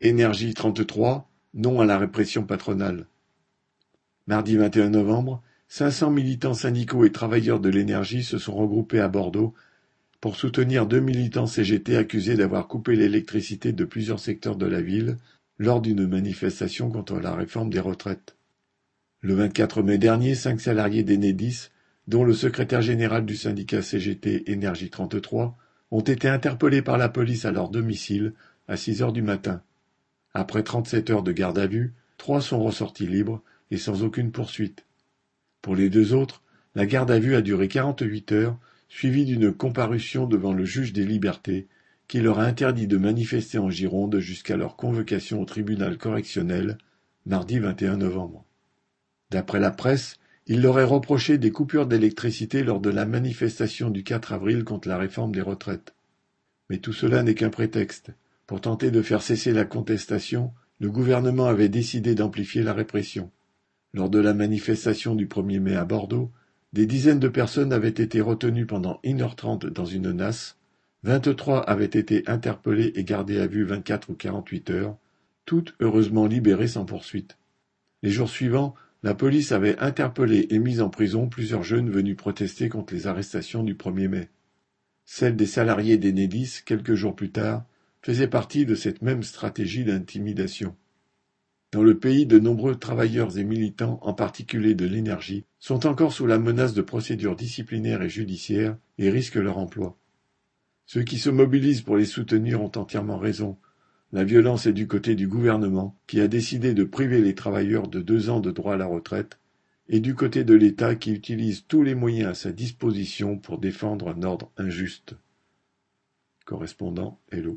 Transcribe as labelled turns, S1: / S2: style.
S1: Énergie trente-trois, non à la répression patronale. Mardi vingt et un novembre, cinq cents militants syndicaux et travailleurs de l'énergie se sont regroupés à Bordeaux pour soutenir deux militants CGT accusés d'avoir coupé l'électricité de plusieurs secteurs de la ville lors d'une manifestation contre la réforme des retraites. Le 24 mai dernier, cinq salariés d'Enedis, dont le secrétaire général du syndicat CGT Énergie 33, ont été interpellés par la police à leur domicile à six heures du matin. Après trente-sept heures de garde à vue, trois sont ressortis libres et sans aucune poursuite. Pour les deux autres, la garde à vue a duré quarante-huit heures, suivie d'une comparution devant le juge des libertés, qui leur a interdit de manifester en Gironde jusqu'à leur convocation au tribunal correctionnel, mardi 21 novembre. D'après la presse, il leur est reproché des coupures d'électricité lors de la manifestation du 4 avril contre la réforme des retraites. Mais tout cela n'est qu'un prétexte. Pour tenter de faire cesser la contestation, le gouvernement avait décidé d'amplifier la répression. Lors de la manifestation du 1er mai à Bordeaux, des dizaines de personnes avaient été retenues pendant une heure trente dans une nasse, vingt-trois avaient été interpellées et gardées à vue vingt-quatre ou quarante-huit heures, toutes heureusement libérées sans poursuite. Les jours suivants, la police avait interpellé et mis en prison plusieurs jeunes venus protester contre les arrestations du 1er mai. Celle des salariés d'Enedis, quelques jours plus tard, faisait partie de cette même stratégie d'intimidation. Dans le pays, de nombreux travailleurs et militants, en particulier de l'énergie, sont encore sous la menace de procédures disciplinaires et judiciaires et risquent leur emploi. Ceux qui se mobilisent pour les soutenir ont entièrement raison. La violence est du côté du gouvernement, qui a décidé de priver les travailleurs de deux ans de droit à la retraite, et du côté de l'État qui utilise tous les moyens à sa disposition pour défendre un ordre injuste. Correspondant Hello.